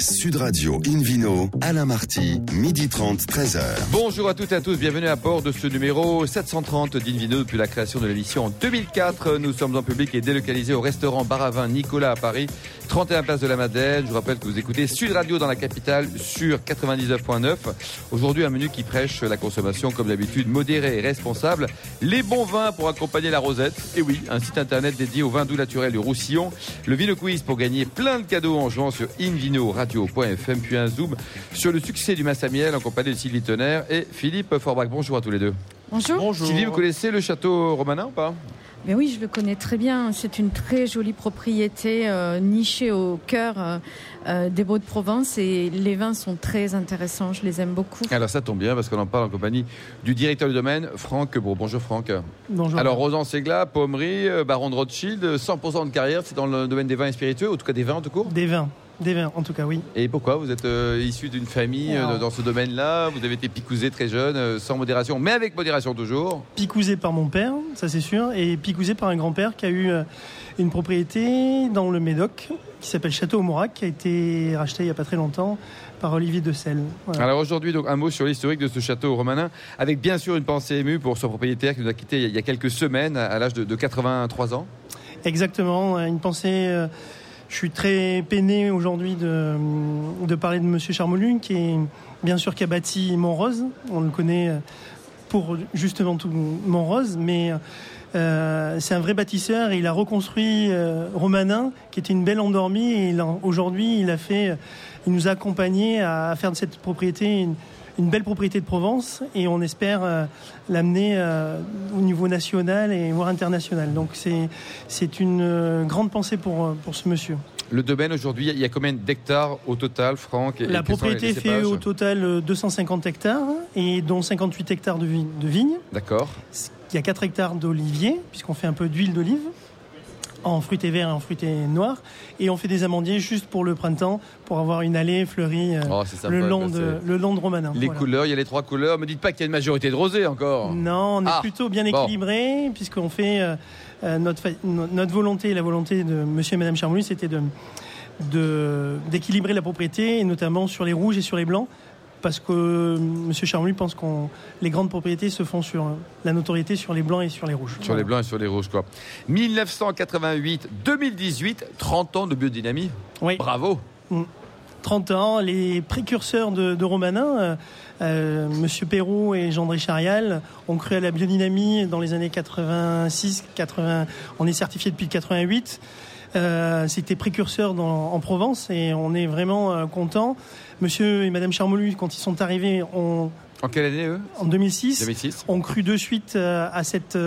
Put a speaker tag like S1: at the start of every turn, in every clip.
S1: Sud Radio Invino, Alain Marty, midi 30, 13h.
S2: Bonjour à toutes et à tous, bienvenue à bord de ce numéro 730 d'Invino depuis la création de l'émission en 2004. Nous sommes en public et délocalisés au restaurant Baravin Nicolas à Paris, 31 place de la Madeleine. Je vous rappelle que vous écoutez Sud Radio dans la capitale sur 99.9. Aujourd'hui, un menu qui prêche la consommation comme d'habitude modérée et responsable. Les bons vins pour accompagner la rosette. Et oui, un site internet dédié au vin doux naturel du Roussillon. Le Vino Quiz pour gagner plein de cadeaux en jouant sur Invino Radio radio.fm, puis un zoom sur le succès du Massamiel en compagnie de Sylvie Tonnerre et Philippe Forbach. Bonjour à tous les deux.
S3: Bonjour.
S2: Sylvie, vous connaissez le château romanin ou pas?
S3: Mais oui, je le connais très bien. C'est une très jolie propriété euh, nichée au cœur euh, euh, des Beaux-de-Provence et les vins sont très intéressants. Je les aime beaucoup.
S2: Alors ça tombe bien parce qu'on en parle en compagnie du directeur du domaine, Franck Bon, Bonjour Franck.
S4: Bonjour.
S2: Alors Rosan Segla, Pommery, Baron de Rothschild, 100% de carrière, c'est dans le domaine des vins et spiritueux, en tout cas des vins en tout court?
S4: Des vins. Des vins, en tout cas, oui.
S2: Et pourquoi Vous êtes euh, issu d'une famille euh, dans ce domaine-là? Vous avez été picousé très jeune, euh, sans modération, mais avec modération toujours
S4: Picousé par mon père, ça c'est sûr, et picousé par un grand-père qui a eu une propriété dans le Médoc qui s'appelle Château Mourac, qui a été racheté il n'y a pas très longtemps par Olivier de Selle.
S2: Alors aujourd'hui, donc un mot sur l'historique de ce château romanin, avec bien sûr une pensée émue pour son propriétaire qui nous a quittés il y a quelques semaines, à l'âge de, de 83 ans.
S4: Exactement, une pensée je suis très peiné aujourd'hui de, de, parler de Monsieur Charmolun, qui est bien sûr qui a bâti Montrose. On le connaît pour justement tout Montrose, mais euh, c'est un vrai bâtisseur. Et il a reconstruit euh, Romanin, qui était une belle endormie. Et aujourd'hui, il a fait, il nous a accompagnés à faire de cette propriété une, une belle propriété de Provence et on espère euh, l'amener euh, au niveau national et voire international. Donc c'est c'est une euh, grande pensée pour pour ce monsieur.
S2: Le domaine aujourd'hui, il y a combien d'hectares au total, Franck
S4: La propriété fait au total 250 hectares et dont 58 hectares de, vignes.
S2: D'accord.
S4: Il y a 4 hectares d'oliviers, puisqu'on fait un peu d'huile d'olive en fruités verts et en fruités noirs. Et on fait des amandiers juste pour le printemps, pour avoir une allée fleurie euh, oh, le, long de, le long de Romanin.
S2: Les couleurs, il y a les trois couleurs. Me dites pas qu'il y a une majorité de rosé encore.
S4: Non, on est ah, plutôt bien équilibré, puisqu'on fait euh, euh, notre, notre volonté, la volonté de monsieur et madame Charmouli, c'était de d'équilibrer la propriété, et notamment sur les rouges et sur les blancs, parce que M. Charmouy pense que les grandes propriétés se font sur la notoriété sur les blancs et sur les rouges.
S2: Sur les blancs et sur les rouges, quoi. 1988, 2018, 30 ans de biodynamie.
S4: Oui.
S2: Bravo.
S4: 30 mm. ans, les précurseurs de, Romanin, euh, euh, Monsieur Perrault et Jean-André Charial, ont cru à la biodynamie dans les années 86, 80. On est certifié depuis 88. Euh, c'était précurseur en Provence et on est vraiment euh, content. Monsieur et Madame Charmolu, quand ils sont arrivés, ont
S2: en quelle année eux?
S4: En 2006, 2006. ont cru de suite euh, à cette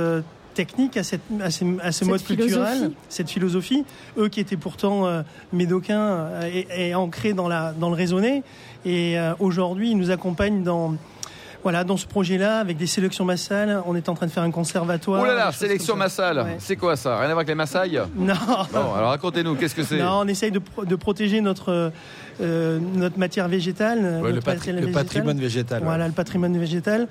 S4: technique, à, cette, à, ce mode culturel, cette philosophie. Eux qui étaient pourtant médocains et, ancrés dans, la, dans le raisonné. Et aujourd'hui, ils nous accompagnent dans, voilà, dans ce projet-là, avec des sélections massales, on est en train de faire un conservatoire.
S2: Oh là là, sélection massale, c'est quoi ça? Rien à voir avec les massailles?
S4: Non.
S2: Bon, alors racontez-nous, qu'est-ce que c'est?
S4: Non, on essaye de, de protéger notre, euh, notre matière végétale.
S2: le, patrimoine végétal.
S4: Voilà, le patrimoine végétal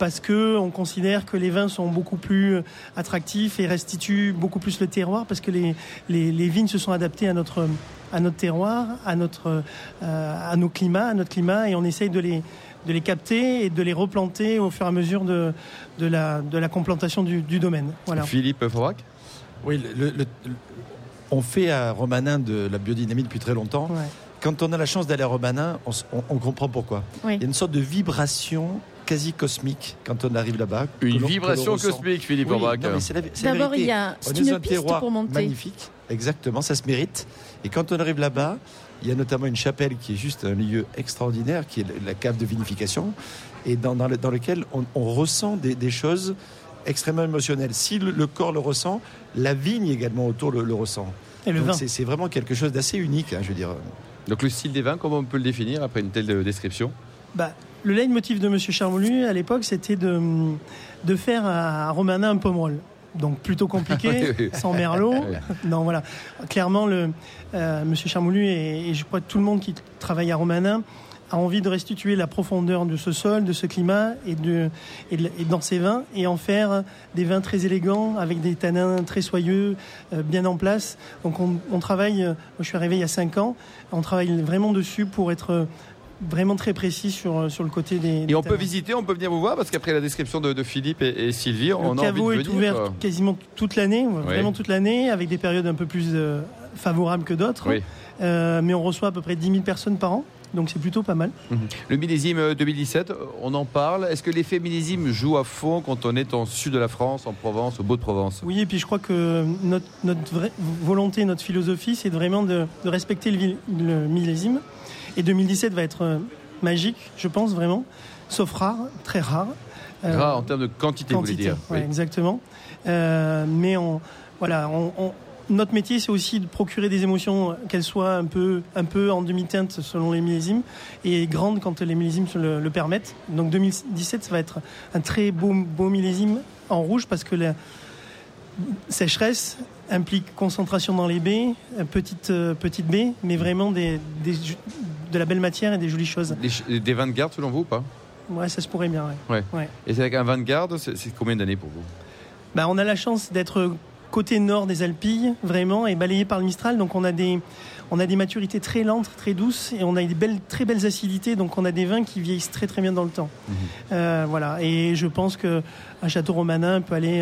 S4: parce que on considère que les vins sont beaucoup plus attractifs et restituent beaucoup plus le terroir parce que les, les, les vignes se sont adaptées à notre à notre terroir, à notre euh, à nos climats, à notre climat et on essaye de les de les capter et de les replanter au fur et à mesure de, de, la, de la complantation du, domaine.
S2: Voilà. Philippe Fourac
S5: Oui, on fait à Romanin de la biodynamie depuis très longtemps. Quand on a la chance d'aller à Romanin, on, comprend pourquoi. Il y a une sorte de vibration quasi cosmique quand on arrive là-bas.
S2: Une vibration cosmique, Philippe oui,
S3: D'abord, il y a une piste pour monter.
S5: Magnifique, exactement, ça se mérite. Et quand on arrive là-bas, il y a notamment une chapelle qui est juste un lieu extraordinaire, qui est la cave de vinification, et dans, lequel on, ressent des, choses extrêmement émotionnelles. Si le, corps le ressent, la vigne également autour le, ressent.
S4: Et le vin.
S5: C'est vraiment quelque chose d'assez unique, hein, je veux dire.
S2: Donc le style des vins, comment on peut le définir après une telle description?
S4: Bah, Le leitmotiv de M. Charmolu à l'époque, c'était de, de faire à Romanin un pommerol donc plutôt compliqué, sans merlot. non, voilà. Clairement, le, euh, Monsieur Charmoulu et, je crois que tout le monde qui travaille à Romanin a envie de restituer la profondeur de ce sol, de ce climat et, de, et, de- et dans ces vins et en faire des vins très élégants avec des tanins très soyeux, euh, bien en place. Donc on, on travaille, euh, moi je suis arrivé il y a 5 ans, on travaille vraiment dessus pour être euh, vraiment très précis sur, euh, sur le côté des.
S2: Et
S4: des
S2: on peut visiter, on peut venir vous voir parce qu'après la description de, de Philippe et, et Sylvie, on
S4: Le
S2: a envie
S4: caveau
S2: de
S4: est
S2: venir.
S4: ouvert
S2: quoi.
S4: quasiment toute l'année, vraiment toute l'année, avec des périodes un peu plus euh, favorables que d'autres.
S2: Oui.
S4: Euh, mais on reçoit à peu près 10 000 personnes par an, donc c'est plutôt pas mal.
S2: Le millésime euh, 2017, euh, on en parle. Est-ce que l'effet millésime joue à fond quand on est en sud de la France, en Provence, au Beau de Provence
S4: Oui, et puis je crois que notre, notre vraie volonté, notre philosophie, c'est vraiment de, de respecter le, le millésime. Et 2017 va être euh, magique, je pense vraiment, sauf rare, très rare. Euh,
S2: Gras en termes de quantité, vous voulez dire
S4: ouais,
S2: Oui.
S4: exactement. Euh, mais on, voilà, on, on- notre métier, c'est aussi de procurer des émotions, qu'elles soient un peu, un peu en demi-teinte selon les millésimes et grandes quand les millésimes le, le permettent. Donc 2017, ça va être un très beau, beau millésime en rouge parce que la sécheresse implique concentration dans les baies, euh, petite, euh, petite baie, mais vraiment des, des ju- de la belle matière et des jolies choses.
S2: Des, des vins de garde selon vous ou pas?
S4: Ouais, ça se pourrait bien. ouais.
S2: Et c'est avec un vin de garde, c'est combien d'années pour vous?
S4: Bah, on a la chance d'être côté nord des Alpilles, vraiment, et balayé par le Mistral. Donc on a des, on a des maturités très lentes, très douces, et on a des belles, très belles acidités. Donc on a des vins qui vieillissent très très bien dans le temps.
S2: Mhm.
S4: Euh, voilà. Et je pense que un château romanin peut aller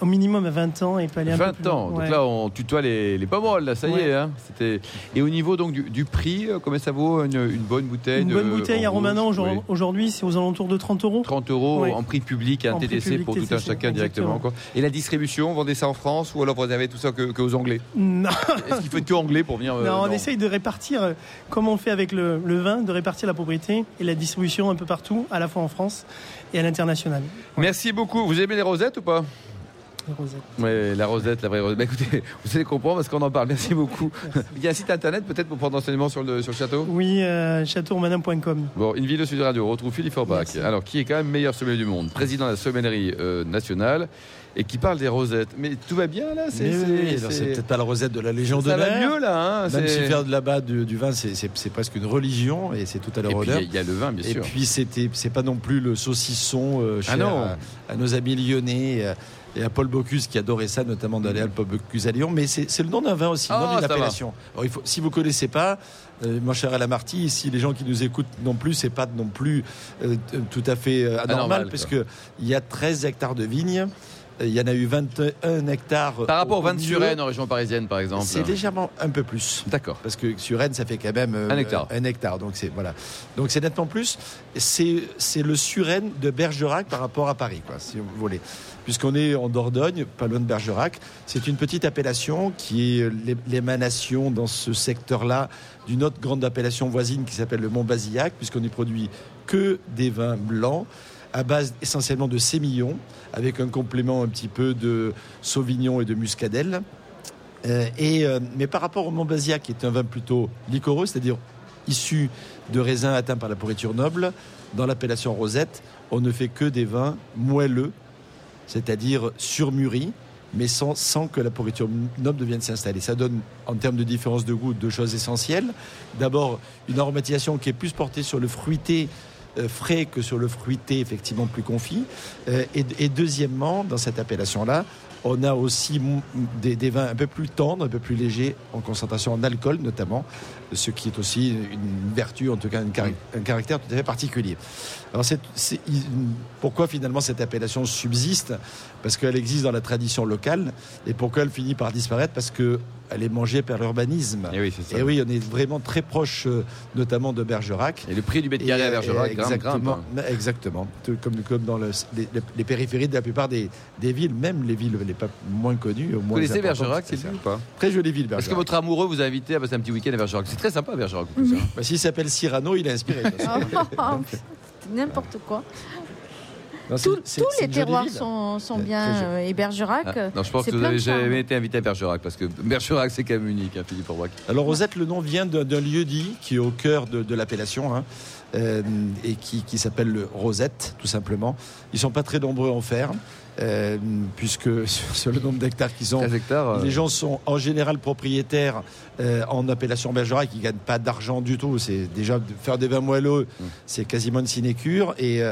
S4: au minimum à 20 ans et peut aller un peu
S2: 20
S4: plus
S2: ans.
S4: loin. Ouais.
S2: Donc là, on tutoie les, les pommes, là, ça y est. Hein. C'était... Et au niveau donc du, du prix, euh, combien ça vaut une, une bonne bouteille
S4: Une bonne bouteille à Romanin
S2: rouge
S4: aujourd'hui, c'est aux alentours de 30 euros.
S2: 30 euros
S4: Ouais.
S2: en prix public et un
S4: En
S2: TTC
S4: public,
S2: pour tout un
S4: TTC,
S2: chacun directement. Quoi. Et la distribution, vous vendez ça en France ou alors vous réservez tout ça que, que aux Anglais
S4: Non,
S2: Est-ce qu'il faut être que anglais pour venir euh,
S4: non, on
S2: non.
S4: essaye de répartir, euh, comme on fait avec le, le vin, de répartir la propriété et la distribution un peu partout, à la fois en France et à l'international.
S2: Merci beaucoup. Vous aimez les rosettes ou pas?
S4: Les rosettes.
S2: Oui, la rosette, la vraie rosette. Bah, écoutez, vous allez comprendre parce qu'on en parle. Merci beaucoup. Il y a un site internet peut-être pour prendre enseignement sur le, sur le château?
S4: Oui, euh, châteauromanin.com.
S2: Bon, une vidéo Sud Radio, on retrouve Philippe Forbach. Alors, qui est quand même meilleur sommelier du monde, président de la sommellerie euh, nationale et qui parle des rosettes. Mais tout va bien là?
S5: Oui, c'est peut-être pas la recette de la Légion
S2: ça va mieux là. Hein,
S5: Même si faire de là-bas du, du vin, c'est- presque une religion et c'est tout à
S2: Et
S5: leur
S2: puis il y
S5: honneur.
S2: a- il y, a le vin, bien
S5: Et
S2: sûr.
S5: puis c'était, c'est pas non plus le saucisson euh, cher
S2: Ah non.
S5: à, à nos amis lyonnais euh, et à Paul Bocuse qui adorait ça, notamment d'aller à Paul Bocuse à Lyon. Mais c'est, le nom d'un vin aussi, le
S2: Ah,
S5: nom d'une
S2: va.
S5: appellation. Alors, il faut, si vous connaissez pas, euh, mon cher Alamarty, si les gens qui nous écoutent non plus, c'est pas non plus euh, tout à fait euh, anormal,
S2: Anormal,
S5: parce y a 13 hectares de vignes. Euh, Il y en a eu 21 hectares.
S2: Par rapport
S5: au-
S2: au vin de
S5: milieu.
S2: Suresnes en région parisienne, par exemple.
S5: C'est légèrement un peu plus.
S2: D'accord.
S5: Parce que sur Rennes, ça fait quand même euh,
S2: Un hectare.
S5: Un hectare, donc c'est voilà. Donc c'est nettement plus. C'est le Suresnes de Bergerac par rapport à Paris, quoi, si vous voulez. Puisqu'on est en Dordogne, pas loin de Bergerac, c'est une petite appellation qui est l'é- l'émanation dans ce secteur-là d'une autre grande appellation voisine qui s'appelle le Mont Basillac, puisqu'on n'y produit que des vins blancs à base essentiellement de sémillon, avec un complément un petit peu de sauvignon et de muscadelle. Euh, et, euh, mais par rapport au Montbazillac, qui est un vin plutôt liquoreux, c'est-à-dire issu de raisins atteints par la pourriture noble, dans l'appellation rosette, on ne fait que des vins moelleux, c'est-à-dire surmûris, mais sans, sans que la pourriture noble vienne s'installer. Ça donne, en termes de différence de goût, deux choses essentielles. D'abord, une aromatisation qui est plus portée sur le fruité frais que sur le fruité effectivement plus confit. Euh, et, et deuxièmement, dans cette appellation-là, on a aussi des, des vins un peu plus tendres, un peu plus légers en concentration en alcool notamment, ce qui est aussi une vertu, en tout cas un, caractère tout à fait particulier. Alors pourquoi finalement cette appellation subsiste? Parce qu'elle existe dans la tradition locale. Et pourquoi elle finit par disparaître? Parce que elle est mangée par l'urbanisme.
S2: Et oui, c'est ça.
S5: Et oui, on est vraiment très proche, euh, notamment de Bergerac.
S2: Et le prix du mètre carré à Bergerac
S5: euh,
S2: grimpe,
S5: exactement,
S2: grimpe.
S5: exactement. Tout Comme, comme dans le- les, les périphéries de la plupart des, des villes, même les villes les pas moins connues.
S2: Vous
S5: Moins
S2: connaissez
S5: importantes,
S2: Bergerac,
S5: c'est
S2: ou pas
S5: Très jolie ville,
S2: Est-ce
S5: Bergerac.
S2: que votre amoureux vous a invité à passer un petit week-end à Bergerac C'est très sympa Bergerac. hein.
S5: Bah, S'il s'appelle Cyrano, il est inspiré.
S3: N'importe quoi.
S5: Non,
S3: Tous les terroirs sont, bien. euh, et Bergerac,
S2: Ah, non, je pense
S3: c'est
S2: que vous n'avez jamais été invité à Bergerac parce que Bergerac c'est quand même unique, hein, Philippe Orbach.
S5: Alors Rosette, le nom vient d'un d'un lieu dit qui est au cœur de, de l'appellation hein, euh, et qui, qui s'appelle le Rosette, tout simplement. Ils sont pas très nombreux à en faire. Euh, puisque sur le nombre d'hectares qu'ils ont,
S2: 13 hectares. euh,
S5: les gens sont en général propriétaires euh, en appellation Bergerac, qui ne gagnent pas d'argent du tout. C'est déjà faire des vins moelleux, c'est quasiment une sinécure, et,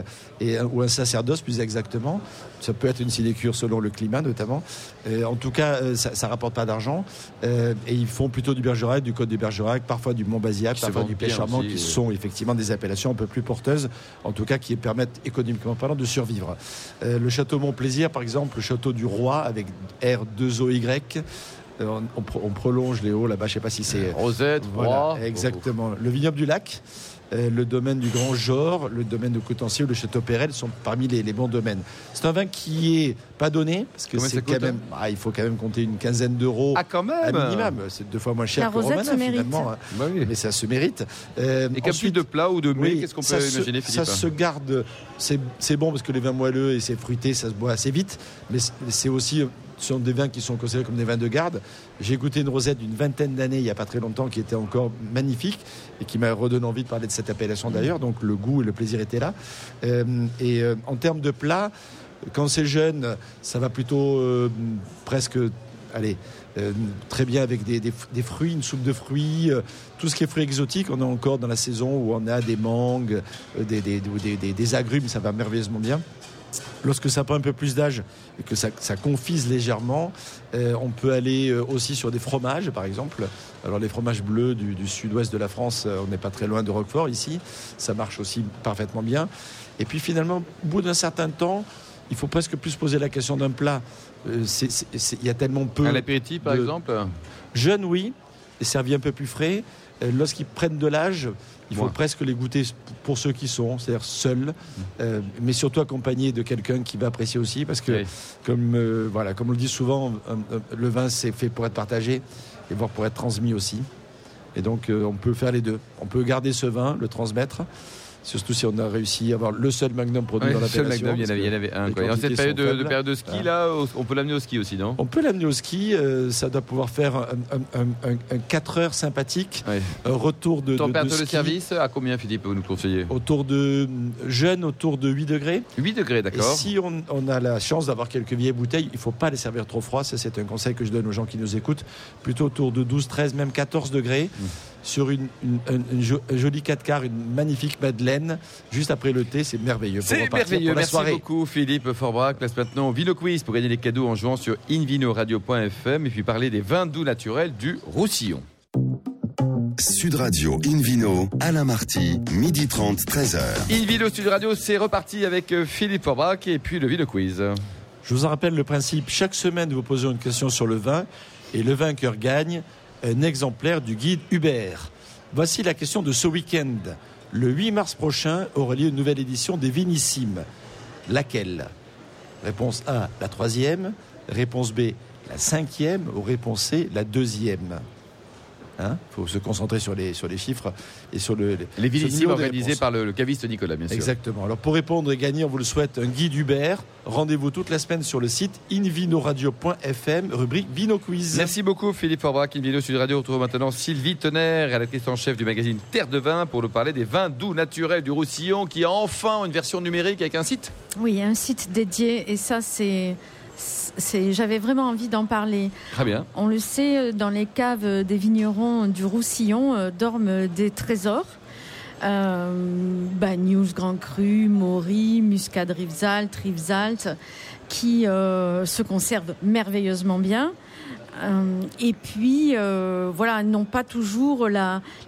S5: ou un sacerdoce plus exactement. Ça peut être une sinécure selon le climat notamment. Euh, en tout cas, euh, ça, ça rapporte pas d'argent. Euh, et ils font plutôt du Bergerac, du Côte du Bergerac, parfois du Mont-Bazillac,
S2: Qui se
S5: parfois du
S2: aussi,
S5: qui sont effectivement des appellations un peu plus porteuses, en tout cas qui permettent économiquement parlant de survivre. Le château Montplaisir, par exemple, le château du Roi avec R2OY. Euh, on, on pro- on prolonge les hauts là-bas, je sais pas si c'est.
S2: Rosette,
S5: Voilà,
S2: Roi.
S5: exactement. Le vignoble du lac, le domaine du Grand Jor, le domaine de Cotencieux, le château Pérel sont parmi les, les bons domaines. C'est un vin qui est pas donné parce que c'est
S2: ça
S5: quand même, ah, il faut quand même compter une quinzaine d'euros
S2: Ah, quand
S5: à
S2: même
S5: minimum. C'est deux fois moins cher
S3: La
S5: que Romana finalement, hein.
S2: Bah oui.
S5: mais ça se mérite. Euh,
S2: Et qu'un de plat ou de mets,
S5: oui,
S2: qu'est-ce qu'on
S5: ça
S2: peut
S5: se-
S2: imaginer,
S5: Ça
S2: Philippe
S5: se garde, c'est bon parce que les vins moelleux et c'est fruité, ça se boit assez vite, mais c'est aussi ce sont des vins qui sont considérés comme des vins de garde. J'ai goûté une rosette d'une vingtaine d'années, il n'y a pas très longtemps, qui était encore magnifique et qui m'a redonné envie de parler de cette appellation d'ailleurs. Donc le goût et le plaisir étaient là. Euh, et euh, en termes de plats, quand c'est jeune, ça va plutôt euh, presque, allez, euh, très bien avec des, des- des fruits, une soupe de fruits, euh, tout ce qui est fruits exotiques. On est encore dans la saison où on a des mangues, euh, des agrumes, ça va merveilleusement bien. Lorsque ça prend un peu plus d'âge et que ça, ça confise légèrement, euh, on peut aller euh, aussi sur des fromages, par exemple. Alors les fromages bleus du, du sud-ouest de la France, euh, on n'est pas très loin de Roquefort ici, ça marche aussi parfaitement bien. Et puis finalement, au bout d'un certain temps, il faut presque plus poser la question d'un plat. Euh, Il y a tellement peu...
S2: Un apéritif, par
S5: de-
S2: exemple?
S5: Jeunes, oui, et servi un peu plus frais. Euh, Lorsqu'ils prennent de l'âge, il faut presque les goûter pour ceux qui sont, c'est-à-dire seuls, euh, mais surtout accompagnés de quelqu'un qui va apprécier aussi, parce que,
S2: Oui.
S5: comme, euh, voilà, comme on le dit souvent, un- le vin c'est fait pour être partagé et voire pour être transmis aussi. Et donc euh, on peut faire les deux. On peut garder ce vin, le transmettre, surtout si on a réussi à avoir le seul magnum produit
S2: Ouais,
S5: dans
S2: seul
S5: l'appellation.
S2: Magnum, il y en
S5: parce
S2: avait, il y en avait un. quoi. Et en cette période de, de période de ski,
S5: Voilà.
S2: là, on peut l'amener au ski aussi, non?
S5: On peut l'amener au ski, euh, ça doit pouvoir faire un, un, un- un- un 4 heures sympathique,
S2: Ouais.
S5: un retour de, de, de
S2: Température de
S5: ski
S2: service, à combien, Philippe, vous nous conseillez?
S5: Autour de jeune autour de 8 degrés.
S2: 8 degrés,
S5: Et
S2: d'accord.
S5: si on, on a la chance d'avoir quelques vieilles bouteilles, il ne faut pas les servir trop froid. Ça, c'est un conseil que je donne aux gens qui nous écoutent. Plutôt autour de 12, 13, même 14 degrés.
S2: Mm.
S5: Sur une, une- une- une jo- un joli 4 quarts, une magnifique madeleine, juste après le thé, c'est merveilleux. pour
S2: C'est
S5: repartir
S2: merveilleux.
S5: pour la
S2: Merci
S5: soirée.
S2: beaucoup, Philippe Forbrac. Place maintenant au Vino Quiz pour gagner les cadeaux en jouant sur invinoradio.fm et puis parler des vins doux naturels du Roussillon.
S1: Sud Radio Invino, Alain Marty, midi 30, 13h.
S2: Invino Studio Radio, c'est reparti avec euh, Philippe Forbrac et puis le Vino Quiz.
S5: Je vous en rappelle le principe. Chaque semaine, vous posez une question sur le vin et le vainqueur gagne un exemplaire du guide Hubert. Voici la question de ce week-end. Le 8 mars prochain aura lieu une nouvelle édition des Vinissimes. Laquelle? Réponse A, la troisième. Réponse B, la cinquième. Ou réponse C, la deuxième? Il faut se concentrer sur les, sur les chiffres et sur le,
S2: Les
S5: sur le
S2: Vinissimes
S5: niveau de
S2: organisés
S5: réponse.
S2: par le, le caviste Nicolas, bien sûr.
S5: Exactement. Alors pour répondre et gagner, on vous le souhaite, un guide Hubert. Rendez-vous toute la semaine sur le site invinoradio.fm, rubrique Vino Quiz.
S2: Merci beaucoup Philippe Forbrac. Invino Studio Radio retrouve maintenant Sylvie Tonnerre, rédactrice en chef du magazine Terre de Vin pour nous parler des vins doux naturels du Roussillon qui a enfin une version numérique avec un site.
S3: Oui, il y a un site dédié et ça, c'est. J'avais vraiment envie d'en parler.
S2: Très bien.
S3: On le sait, euh, dans les caves des vignerons du Roussillon euh, dorment des trésors. Euh, Bagnous, Grand Cru, Maury, Muscade Rivesalt, Rivesalt, qui euh, se conservent merveilleusement bien. Euh, et puis, euh, voilà, n'ont pas toujours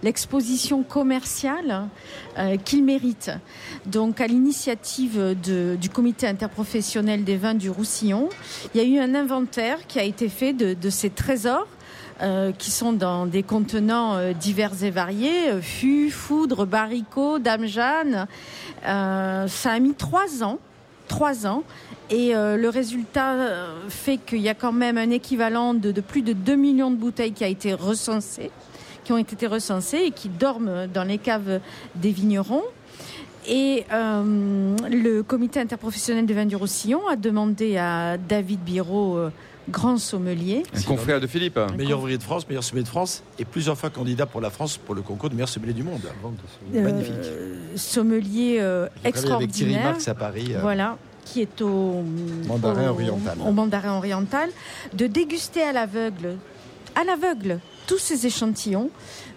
S3: l'exposition commerciale euh, qu'ils méritent. Donc, à l'initiative du comité interprofessionnel des vins du Roussillon, il y a eu un inventaire qui a été fait de, ces trésors. qui sont dans des contenants divers et variés, fûts, foudre, baricots, dame Jeanne. Ça a mis trois ans, trois ans, et euh, le résultat euh, fait qu'il y a quand même un équivalent de, de plus de 2 millions de bouteilles qui a été recensé, qui ont été recensées et qui dorment dans les caves des vignerons. Et euh, le comité interprofessionnel des vins du Roussillon a demandé à David Biro, grand sommelier,
S2: Un confrère de Philippe.
S5: Meilleur ouvrier de France, meilleur sommelier de France et plusieurs fois candidat pour la France pour le concours de meilleur sommelier du monde.
S3: euh,
S5: Magnifique.
S3: sommelier euh,
S5: avec Thierry
S3: extraordinaire.
S5: Marx à Paris. euh,
S3: Voilà. qui est au
S5: Mandarin
S3: au-
S5: oriental.
S3: au mandarin oriental, de déguster à l'aveugle, à l'aveugle, tous ces échantillons,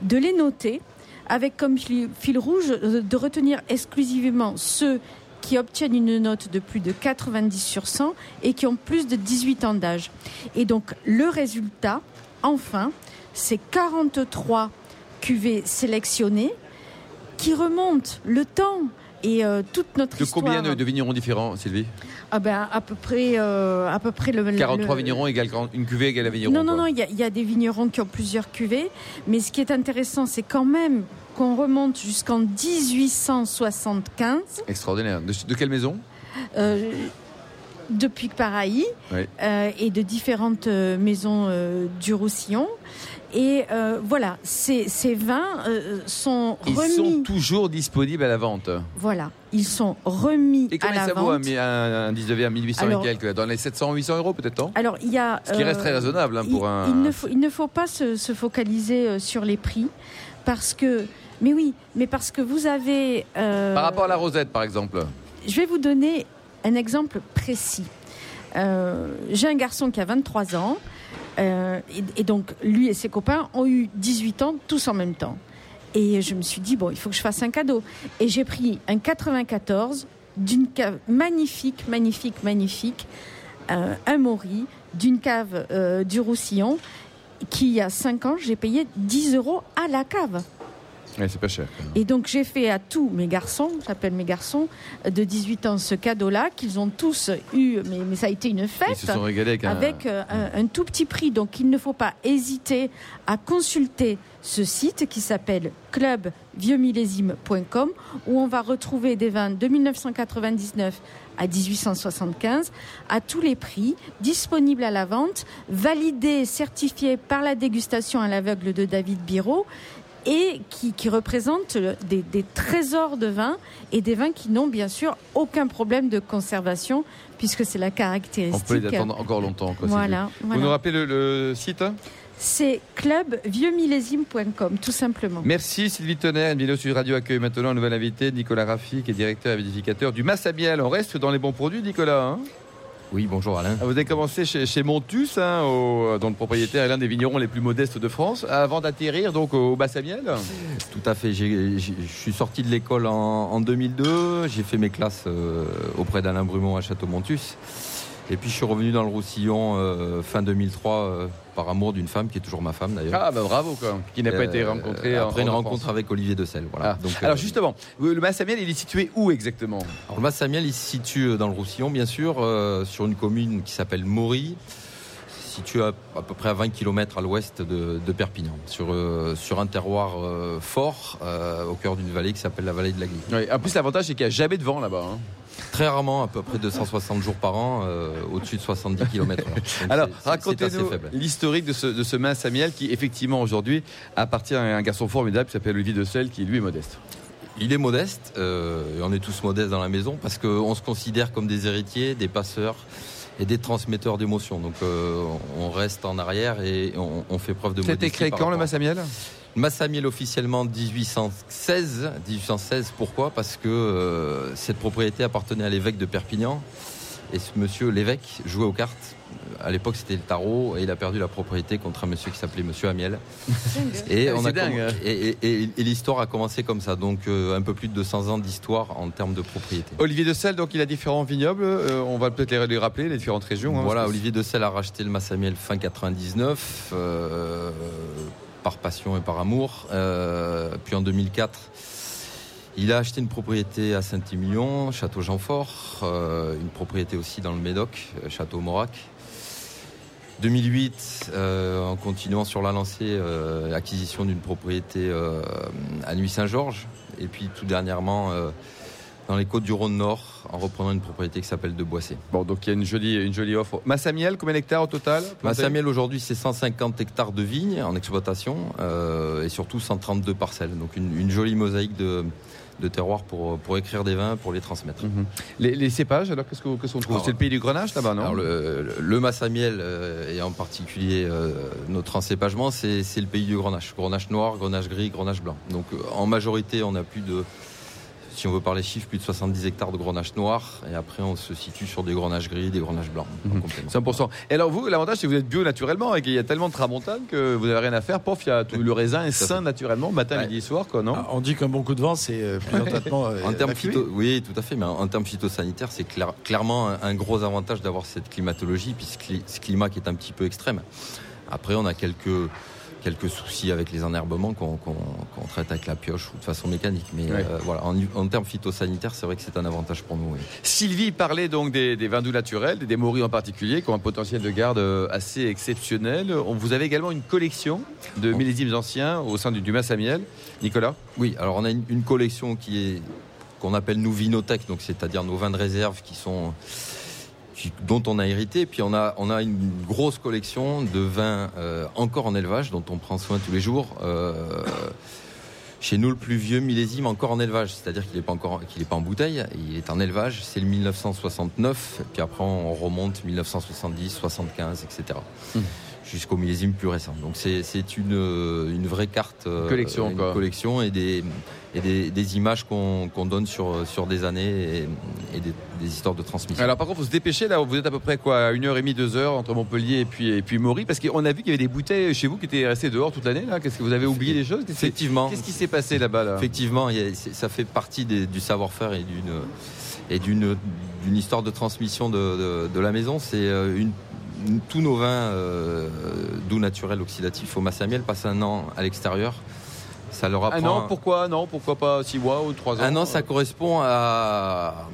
S3: de les noter, avec comme fil, fil rouge de retenir exclusivement ceux qui obtiennent une note de plus de 90 sur 100 et qui ont plus de 18 ans d'âge. Et donc le résultat, enfin, c'est 43 cuvées sélectionnées qui remontent le temps et euh, toute notre
S2: De
S3: histoire.
S2: combien de, de vignerons différents, Sylvie?
S3: Ah ben, à peu près, euh, à peu près le.
S2: 43
S3: le-
S2: vignerons égale une cuvée égale un vigneron.
S3: Non, non,
S2: quoi.
S3: non, il y, y a des vignerons qui ont plusieurs cuvées, mais ce qui est intéressant, c'est quand même qu'on remonte jusqu'en 1875,
S2: Extraordinaire. De, de quelle maison?
S3: Euh, depuis
S2: Oui.
S3: euh, et de différentes euh, maisons euh, du Roussillon. Et voilà, ces, ces vins sont
S2: Ils
S3: remis.
S2: sont toujours disponibles à la vente.
S3: Voilà, ils sont remis
S2: Et
S3: à
S2: combien
S3: la
S2: ça vaut un,
S3: vente.
S2: mi- un, un 19 à 1800
S3: Alors-
S2: et quelques Dans les 700 800 euros peut-être non?
S3: Alors, il y a.
S2: Ce qui reste très raisonnable hein, pour
S3: il,
S2: un.
S3: il ne faut, il ne faut pas se, se focaliser sur les prix parce que. Mais oui, mais parce que vous avez. euh,
S2: Par rapport à la rosette par exemple.
S3: Je vais vous donner un exemple précis. Euh, J'ai un garçon qui a 23 ans. euh, et, et donc, lui et ses copains ont eu 18 ans tous en même temps. Et je me suis dit, bon, il faut que je fasse un cadeau. Et j'ai pris un 94 d'une cave magnifique, magnifique, magnifique, euh, un Maury, d'une cave euh, du Roussillon, qui, il y a 5 ans, j'ai payé 10 euros à la cave.
S2: Ouais, c'est pas cher. quand même.
S3: Et donc j'ai fait à tous mes garçons, j'appelle mes garçons de 18 ans ce cadeau-là qu'ils ont tous eu, mais, mais ça a été une
S2: Ils
S3: fête
S2: se sont régalés avec un.
S3: avec euh, un, un tout petit prix. Donc il ne faut pas hésiter à consulter ce site qui s'appelle clubvieuxmillésime.com où on va retrouver des vins de 1999 à 1875 à tous les prix, disponibles à la vente, validés, certifiés par la dégustation à l'aveugle de David Biro et qui, qui représentent des, des trésors de vins et des vins qui n'ont bien sûr aucun problème de conservation puisque c'est la
S2: On
S3: caractéristique.
S2: peut les attendre encore longtemps. Quoi,
S3: Voilà.
S2: Vous nous rappelez le, le site
S3: C'est clubvieuxmillésime.com, tout simplement.
S2: Merci Sylvie Tonnerre. Une vidéo sur Radio accueille maintenant un nouvel invité, Nicolas Raffi, qui est directeur et vinificateur du Massamiel. On reste dans les bons produits, Nicolas. hein?
S6: Oui, bonjour Alain.
S2: Ah, Vous avez commencé chez, chez Montus, hein, au- dont le propriétaire est l'un des vignerons les plus modestes de France, avant d'atterrir donc au Massamiel.
S6: Tout à fait. Je suis sorti de l'école en, en 2002. J'ai fait mes classes euh, auprès d'Alain Brumont à Château-Montus. Et puis je suis revenu dans le Roussillon euh, fin 2003 euh, par amour d'une femme qui est toujours ma femme d'ailleurs.
S2: Ah bah bravo quoi, qui n'a pas été
S6: Euh,
S2: rencontré en-
S6: après une
S2: en
S6: rencontre
S2: enfance.
S6: avec Olivier Decel. Voilà.
S2: Ah.
S6: Donc,
S2: Alors
S6: euh,
S2: justement, le Massamiel, il est situé où exactement?
S6: Alors, le Massamiel, il se situe dans le Roussillon, bien sûr, euh, sur une commune qui s'appelle Maury, située à, à peu près à 20 km à l'ouest de, de Perpignan, sur, euh, sur un terroir euh, fort, euh, au cœur d'une vallée qui s'appelle la vallée de la.
S2: Oui, En plus, l'avantage, c'est qu'il n'y a jamais de vent là-bas. hein.
S6: Très rarement, à peu près 260 jours par an, euh, au-dessus de 70 km.
S2: Alors, racontez-nous l'historique de ce, de ce Massamiel qui, effectivement, aujourd'hui, appartient à un garçon formidable qui s'appelle Olivier Decel, qui lui est modeste.
S6: Il est modeste, euh, et on est tous modestes dans la maison, parce qu'on se considère comme des héritiers, des passeurs et des transmetteurs d'émotions. Donc euh, on reste en arrière et on, on fait preuve de modestie.
S2: C'était créé quand le
S6: rapport-
S2: Massamiel
S6: Massamiel officiellement 1816. 1816, pourquoi? Parce que euh, cette propriété appartenait à l'évêque de Perpignan. Et ce monsieur, l'évêque, jouait aux cartes. À l'époque, c'était le tarot et il a perdu la propriété contre un monsieur qui s'appelait Monsieur Amiel. Et,
S2: Ah,
S6: on
S2: c'est
S6: a
S2: dingue,
S6: comm- et, et- et- et l'histoire a commencé comme ça. Donc, euh, un peu plus de 200 ans d'histoire en termes de propriété.
S2: Olivier Decel, donc il a différents vignobles. euh, on va peut-être les, les rappeler, les différentes régions. hein,
S6: Voilà, Olivier Decel a racheté le Massamiel fin 99, euh, passion et par amour. Euh, puis en 2004, il a acheté une propriété à Saint-Émilion, Château Jeanfort, euh, une propriété aussi dans le Médoc, euh, Château Morac. 2008, euh, en continuant sur la lancée, acquisition d'une propriété à Nuit-Saint-Georges. Et puis tout dernièrement, dans les côtes du Rhône Nord, en reprenant une propriété qui s'appelle De Boissé.
S2: Bon, donc il y a une jolie, une jolie offre. Massamiel, combien d'hectares au total?
S6: Massamiel aujourd'hui c'est 150 hectares de vignes en exploitation euh, et surtout 132 parcelles. Donc une, une jolie mosaïque de, de terroirs pour, pour écrire des vins, pour les transmettre.
S2: Mhm. les, les cépages, alors qu'est-ce que- qu'est-ce qu'on trouve? C'est le pays du grenache là-bas, non?
S6: Alors le, le, le Massamiel euh, et en particulier euh, notre encépagement c'est c'est le pays du grenache. Grenache noir, grenache gris, grenache blanc. Donc euh, en majorité on a plus de si on veut parler chiffres, plus de 70 hectares de grenache noir. Et après, on se situe sur des grenaches gris, des grenaches blancs.
S2: Mhm. 100%. Et alors vous, l'avantage c'est que vous êtes bio naturellement et qu'il y a tellement de tramontane que vous n'avez rien à faire. Pof, il y a tout, le raisin est sain naturellement, matin,
S6: Ouais.
S2: midi, soir, quoi, non
S5: Ah, On dit qu'un bon coup de vent, c'est euh, plus lentement. euh,
S6: En termes phyto- oui, tout à fait. Mais en, en termes phytosanitaires, c'est clair- clairement un, un gros avantage d'avoir cette climatologie, puis ce, cli- ce climat qui est un petit peu extrême. Après, on a quelques quelques soucis avec les enherbements qu'on traite avec la pioche ou de façon mécanique. Mais euh, voilà, en, en termes phytosanitaires, c'est vrai que c'est un avantage pour nous. oui.
S2: Sylvie parlait donc des, des vins doux naturels, des moris en particulier, qui ont un potentiel de garde euh, assez exceptionnel. On- Vous avez également une collection de millésimes anciens au sein du, du Massamiel. Nicolas?
S6: Oui, alors on a une, une collection qui est qu'on appelle nous Vinotech, donc c'est-à-dire nos vins de réserve qui sont dont on a hérité. Puis on a on a une grosse collection de vins euh, encore en élevage dont on prend soin tous les jours. Euh, chez nous, le plus vieux millésime encore en élevage, c'est-à-dire qu'il n'est pas encore, qu'il est pas en bouteille, il est en élevage. C'est le 1969, et puis après on remonte 1970, 75, etc. Jusqu'au millésime plus récent. Donc c'est une euh, une vraie carte, euh,
S2: Collection,
S6: une
S2: quoi.
S6: collection et des et des, des images qu'on qu'on donne sur sur des années et, et des, des histoires de transmission.
S2: Alors par contre, faut se dépêcher là. Vous êtes à peu près quoi, une heure et demie, deux heures entre Montpellier et puis et puis Maury, parce qu'on a vu qu'il y avait des bouteilles chez vous qui étaient restées dehors toute l'année. Qu'est-ce que vous avez oublié des choses?
S6: Effectivement,
S2: Qu'est-ce qui s'est passé là-bas là?
S6: Effectivement, ça fait partie des- du savoir-faire et d'une et d'une histoire de transmission de, de- de la maison. C'est euh, une- tous nos vins euh, doux naturels oxydatifs au Massamiel passent un an à l'extérieur. Ça leur
S2: Ah
S6: apprend.
S2: non, pourquoi? Non Pourquoi pas six mois ou trois ans
S6: un an, ça correspond à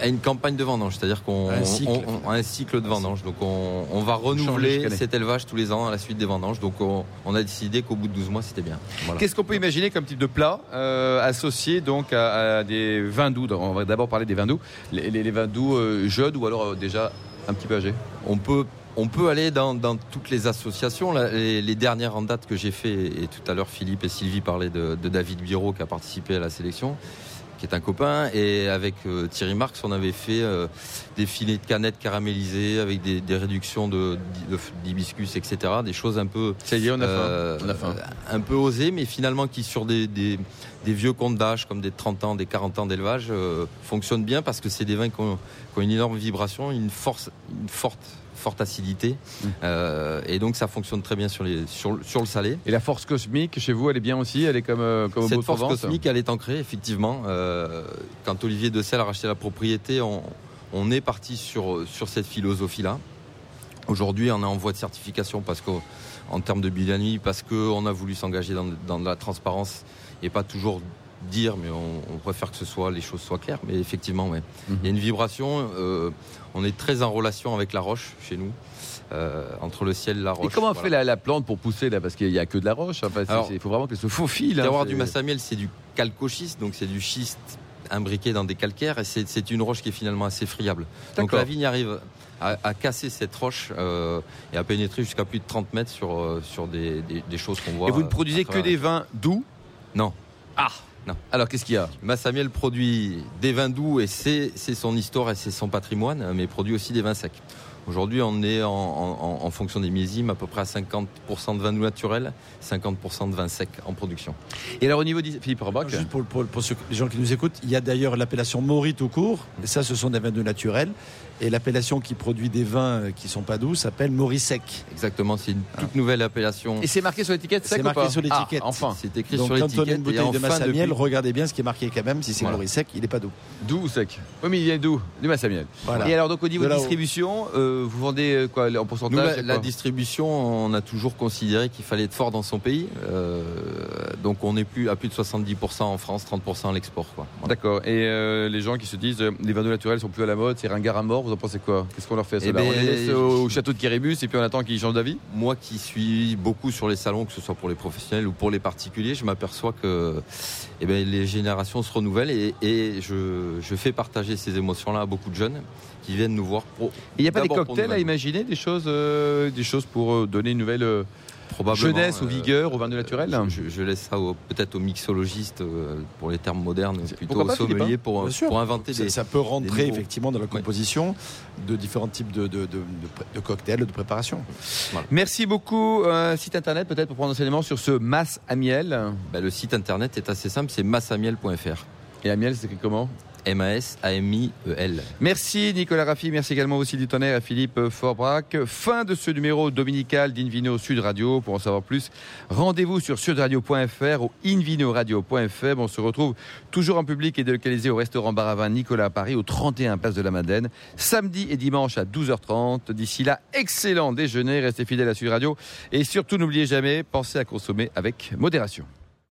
S6: à une campagne de vendange, c'est-à-dire qu'on
S5: Un
S6: on- un cycle de vendange. Donc on, on va renouveler cet élevage tous les ans à la suite des vendanges. Donc on, on a décidé qu'au bout de 12 mois, c'était bien. Voilà.
S2: Qu'est-ce qu'on peut imaginer comme type de plat euh, associé donc à, à des vins doux? On va d'abord parler des vins doux. Les, les- les vins doux euh, jeunes ou alors euh, déjà un petit peu âgés
S6: On peut, on peut aller dans, toutes les associations. Les dernières en date que j'ai fait, et tout à l'heure Philippe et Sylvie parlaient de, de David Biro qui a participé à la sélection, qui est un copain, et avec euh, Thierry Marx, on avait fait euh, des filets de canettes caramélisées avec des, des réductions de, d'hibiscus, etc. Des choses un peu
S2: Ça y est, on a
S6: euh,
S2: faim. On a faim.
S6: un peu osées, mais finalement qui sur des, des, des vieux comptes d'âge comme des 30 ans, des 40 ans d'élevage euh, fonctionnent bien parce que c'est des vins qui ont, qui ont une énorme vibration, une force, une forte forte acidité
S2: Mm.
S6: Euh, et donc ça fonctionne très bien sur, les, sur, le- sur le salé.
S2: Et la force cosmique chez vous, elle est bien aussi Elle est comme, euh, comme au
S6: Cette force cosmique, elle est ancrée, effectivement. Euh, quand Olivier Decel a racheté la propriété, on, on est parti sur, sur cette philosophie-là. Aujourd'hui, on est en voie de certification parce qu'en termes de bilan parce qu'on a voulu s'engager dans, dans de la transparence et pas toujours dire, mais on, on préfère que ce soit les choses soient claires. Mais effectivement, ouais.
S2: Mhm.
S6: il y a une vibration. euh, on est très en relation avec la roche chez nous, euh, entre le ciel et la roche.
S2: Et comment
S6: Voilà.
S2: fait la, la plante pour pousser là? Parce qu'il n'y a que de la roche. Enfin, il faut vraiment qu'elle se faufile.
S6: Le
S2: hein,
S6: terroir
S2: c'est-
S6: du Massamiel, c'est du calcoschiste, donc c'est du schiste imbriqué dans des calcaires, et c'est une roche qui est finalement assez friable. Donc la vigne arrive à, à casser cette roche euh, et à pénétrer jusqu'à plus de 30 mètres sur, euh, sur des, des- des choses qu'on voit.
S2: Et vous ne produisez que des vins doux?
S6: Non.
S2: Ah
S6: Non.
S2: Alors qu'est-ce qu'il y a?
S6: Massamiel produit des vins doux et c'est c'est son histoire et c'est son patrimoine, mais produit aussi des vins secs. Aujourd'hui, on est en, en- en fonction des millésimes à peu près à 50% de vins doux naturels, 50% de vins secs en production.
S2: Et alors au niveau du Philippe
S5: Juste pour, pour- pour ceux- les gens qui nous écoutent, il y a d'ailleurs l'appellation Maury tout court. Et ça, ce sont des vins de naturels. Et l'appellation qui produit des vins euh, qui sont pas doux s'appelle Maury sec.
S6: Exactement, c'est une toute nouvelle appellation.
S2: Et c'est marqué sur l'étiquette sec
S5: C'est
S2: ou
S5: marqué
S2: pas
S5: sur l'étiquette.
S2: Ah, enfin,
S6: C'est écrit
S5: Donc
S6: sur
S5: quand on a
S6: l'étiquette.
S5: une bouteille de
S6: fin
S5: Massamiel,
S6: pub-
S5: regardez bien ce qui est marqué quand même. Si c'est
S6: Voilà.
S5: Maury sec, il n'est pas doux.
S2: doux ou sec Oui, mais il est doux, du Massamiel.
S5: Voilà.
S2: Et alors donc au niveau
S5: De
S2: de distribution, euh, vous vendez euh, quoi en
S6: Nous,
S2: pourcentage
S6: la, distribution, on a toujours considéré qu'il fallait être fort dans son pays. Euh, donc on est plus à plus de 70% en France, 30% à l'export. quoi. Voilà.
S2: D'accord. Et euh, les gens qui se disent euh, les vins doux naturels sont plus à la mode, c'est ringard à mort, vous en pensez quoi Qu'est-ce qu'on leur fait
S6: Eh ben,
S2: On les laisse au château de Kérébus et puis on attend qu'ils changent d'avis
S6: Moi qui suis beaucoup sur les salons, que ce soit pour les professionnels ou pour les particuliers, je m'aperçois que eh ben, les générations se renouvellent et, et je, je fais partager ces émotions-là à beaucoup de jeunes qui viennent nous voir.
S2: Il n'y a pas des cocktails à imaginer, des choses, euh, des choses pour euh, donner une nouvelle euh,
S6: probablement,
S2: jeunesse ou
S6: euh,
S2: vigueur au vin naturel
S6: Je, je laisse ça au- peut-être aux mixologistes euh, pour les termes modernes, plutôt aux sommeliers pour,
S5: sûr.
S6: pour inventer
S5: Ça,
S6: des.
S5: ça peut rentrer effectivement dans la composition de différents types de, de, de- de pré- de cocktails, de préparation.
S2: Merci beaucoup. Un site internet peut-être pour prendre enseignement sur ce masse à miel.
S6: Bah, le site internet est assez simple, c'est massamiel.fr.
S2: Et Amiel, c'est écrit comment
S6: M-A-S-A-M-I-E-L.
S2: Merci Nicolas Raffi, merci également aussi du tonnerre à Philippe Forbrac. Fin de ce numéro dominical d'Invino Sud Radio. Pour en savoir plus, rendez-vous sur sudradio.fr ou invinoradio.fr. On se retrouve toujours en public et délocalisé au restaurant Baravin Nicolas à Paris, au 31 Place de la Madeleine, samedi et dimanche à 12h30. D'ici là, excellent déjeuner, restez fidèles à Sud Radio et surtout n'oubliez jamais, pensez à consommer avec modération.